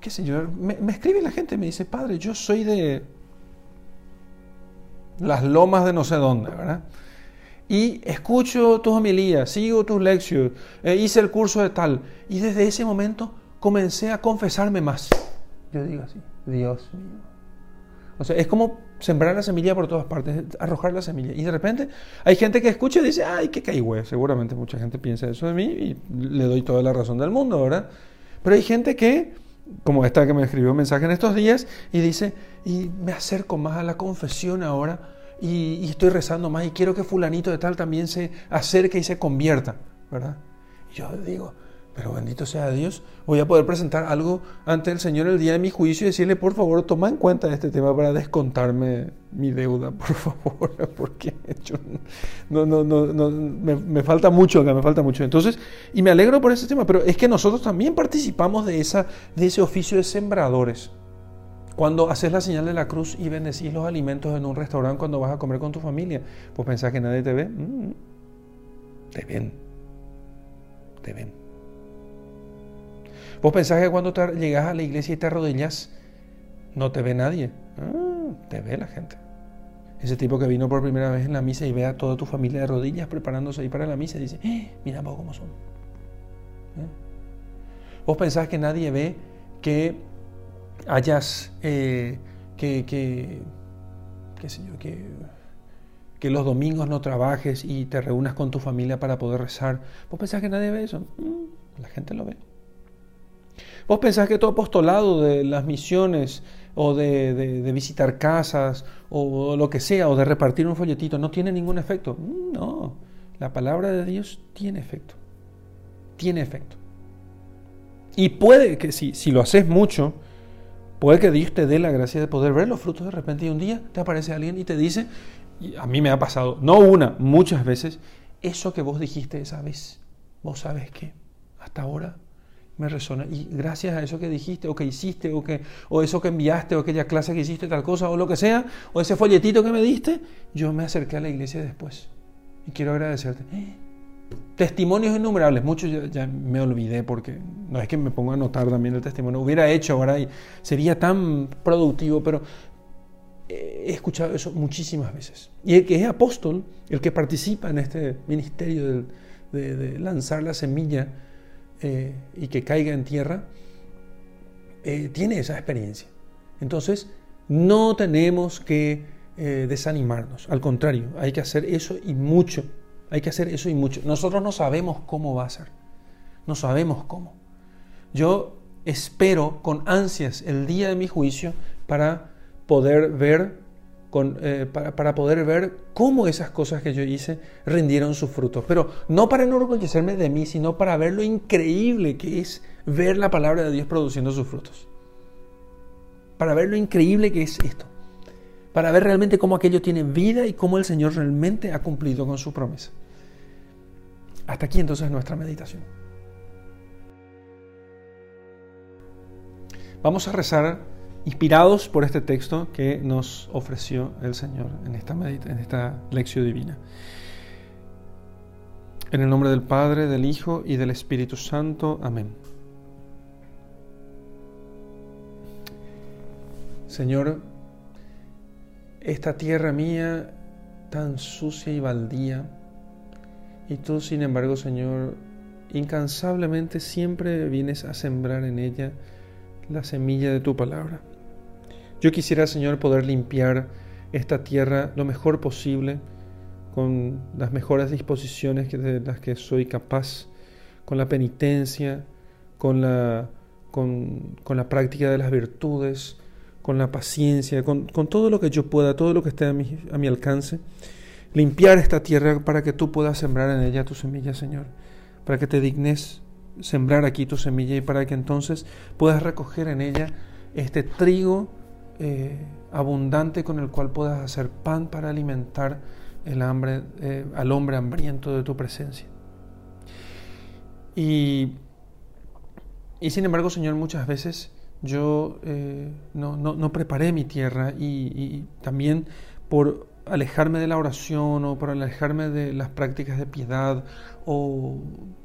qué sé yo, me, me escribe la gente, me dice, padre, yo soy de las lomas de no sé dónde, ¿verdad? Y escucho tus homilías, sigo tus lecciones, eh, hice el curso de tal. Y desde ese momento comencé a confesarme más. Yo digo así, Dios mío. O sea, es como sembrar la semilla por todas partes, arrojar la semilla. Y de repente hay gente que escucha y dice, ay, qué caigüe. Seguramente mucha gente piensa eso de mí y le doy toda la razón del mundo, ¿verdad? Pero hay gente que, como esta que me escribió un mensaje en estos días, y dice, y me acerco más a la confesión ahora y, estoy rezando más y quiero que fulanito de tal también se acerque y se convierta, ¿verdad? Y yo digo, pero bendito sea Dios, voy a poder presentar algo ante el Señor el día de mi juicio y decirle, por favor, toma en cuenta este tema para descontarme mi deuda, por favor, porque no, no, no, no me, me, falta mucho acá, me falta mucho. Entonces, y me alegro por ese tema, pero es que nosotros también participamos de, esa, de ese oficio de sembradores. Cuando haces la señal de la cruz y bendecís los alimentos en un restaurante cuando vas a comer con tu familia, pues pensás que nadie te ve. Mm, te ven. Te ven. Vos pensás que cuando te llegas a la iglesia y te arrodillas, no te ve nadie. Ah, te ve la gente. Ese tipo que vino por primera vez en la misa y ve a toda tu familia de rodillas preparándose ahí para la misa y dice, eh, mira vos cómo son. ¿Eh? Vos pensás que nadie ve que hayas eh, que, que, que, que, los domingos no trabajes y te reúnas con tu familia para poder rezar. ¿Vos pensás que nadie ve eso? Mm, la gente lo ve. ¿Vos pensás que tu apostolado de las misiones o de, visitar casas o, lo que sea, o de repartir un folletito, no tiene ningún efecto? No, la palabra de Dios tiene efecto. Tiene efecto. Y puede que si, si lo haces mucho, Puede que Dios te dé la gracia de poder ver los frutos de repente y un día te aparece alguien y te dice, a mí me ha pasado, no una, muchas veces, eso que vos dijiste esa vez, vos sabes que hasta ahora me resona. Y gracias a eso que dijiste, o que hiciste, o, que, o eso que enviaste, o aquella clase que hiciste, tal cosa, o lo que sea, o ese folletito que me diste, yo me acerqué a la iglesia después. Y quiero agradecerte. Testimonios innumerables, muchos ya, me olvidé porque no es que me ponga a anotar también el testimonio, hubiera hecho ahora y sería tan productivo, pero he escuchado eso muchísimas veces. Y el que es apóstol, el que participa en este ministerio de, lanzar la semilla eh, y que caiga en tierra, eh, tiene esa experiencia. Entonces, no tenemos que eh, desanimarnos, al contrario, hay que hacer eso y mucho hay que hacer eso y mucho. Nosotros no sabemos cómo va a ser. No sabemos cómo. Yo espero con ansias el día de mi juicio para poder ver eh, para, para, poder ver cómo esas cosas que yo hice rindieron sus frutos. Pero no para enorgullecerme de mí, sino para ver lo increíble que es ver la palabra de Dios produciendo sus frutos. Para ver lo increíble que es esto para ver realmente cómo aquello tiene vida y cómo el Señor realmente ha cumplido con su promesa. Hasta aquí entonces nuestra meditación. Vamos a rezar inspirados por este texto que nos ofreció el Señor en esta, en esta lección divina. En el nombre del Padre, del Hijo y del Espíritu Santo. Amén. Señor, esta tierra mía tan sucia y baldía, y tú, sin embargo, Señor, incansablemente siempre vienes a sembrar en ella la semilla de tu palabra. Yo quisiera, Señor, poder limpiar esta tierra lo mejor posible, con las mejores disposiciones de las que soy capaz, con la penitencia, con la, con, la práctica de las virtudes, con la paciencia, con, todo lo que yo pueda, todo lo que esté a mi, a mi alcance, limpiar esta tierra para que tú puedas sembrar en ella tu semilla, Señor, para que te dignes sembrar aquí tu semilla y para que entonces puedas recoger en ella este trigo eh, abundante con el cual puedas hacer pan para alimentar el hambre, eh, al hombre hambriento de tu presencia. Y, y, sin embargo, Señor, muchas veces yo eh, no, no, preparé mi tierra y también por alejarme de la oración o por alejarme de las prácticas de piedad o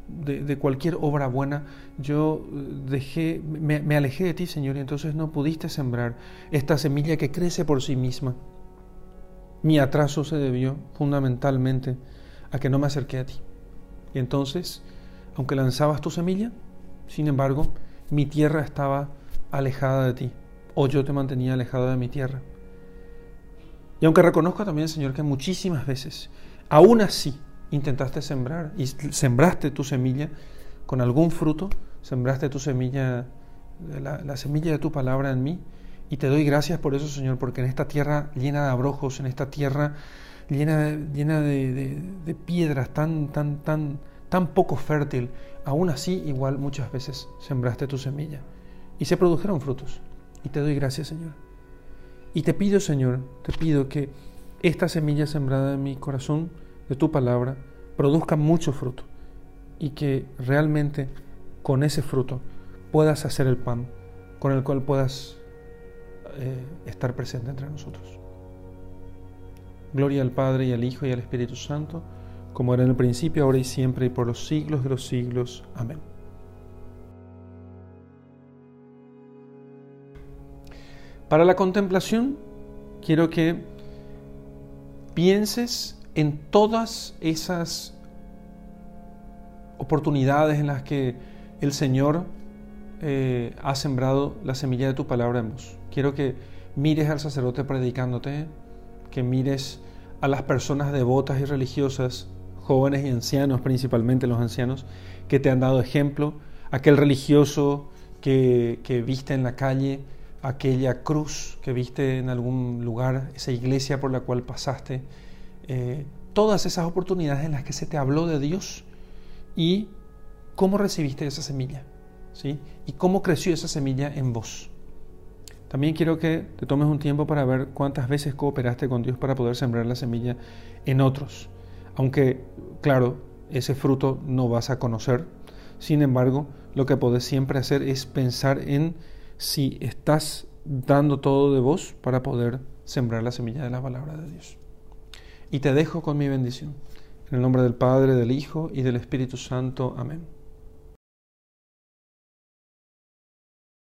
de, cualquier obra buena, yo dejé, me, me, alejé de ti, Señor, y entonces no pudiste sembrar esta semilla que crece por sí misma. Mi atraso se debió fundamentalmente a que no me acerqué a ti. Y entonces, aunque lanzabas tu semilla, sin embargo, mi tierra estaba alejada de ti, o yo te mantenía alejado de mi tierra. Y aunque reconozco también, Señor, que muchísimas veces, aún así, intentaste sembrar y sembraste tu semilla con algún fruto, sembraste tu semilla, la, semilla de tu palabra en mí. Y te doy gracias por eso, Señor, porque en esta tierra llena de abrojos, en esta tierra llena, llena de, de, piedras tan, tan, tan, tan poco fértil, aún así igual muchas veces sembraste tu semilla y se produjeron frutos. Y te doy gracias, Señor. Y te pido, Señor, te pido que esta semilla sembrada en mi corazón, de tu palabra produzca mucho fruto y que realmente con ese fruto puedas hacer el pan con el cual puedas eh, estar presente entre nosotros. Gloria al Padre y al Hijo y al Espíritu Santo, como era en el principio, ahora y siempre, y por los siglos de los siglos. Amén. Para la contemplación, quiero que pienses en todas esas oportunidades en las que el Señor eh, ha sembrado la semilla de tu palabra en vos. Quiero que mires al sacerdote predicándote, que mires a las personas devotas y religiosas, jóvenes y ancianos, principalmente los ancianos, que te han dado ejemplo, aquel religioso que, que viste en la calle, aquella cruz que viste en algún lugar, esa iglesia por la cual pasaste, eh, todas esas oportunidades en las que se te habló de Dios y cómo recibiste esa semilla, ¿sí? Y cómo creció esa semilla en vos. También quiero que te tomes un tiempo para ver cuántas veces cooperaste con Dios para poder sembrar la semilla en otros. Aunque, claro, ese fruto no vas a conocer. Sin embargo, lo que podés siempre hacer es pensar en si estás dando todo de vos para poder sembrar la semilla de la palabra de Dios y te dejo con mi bendición. En el nombre del Padre, del Hijo y del Espíritu Santo. Amén.